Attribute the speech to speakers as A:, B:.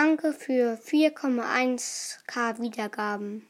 A: Danke für 4,1k Wiedergaben.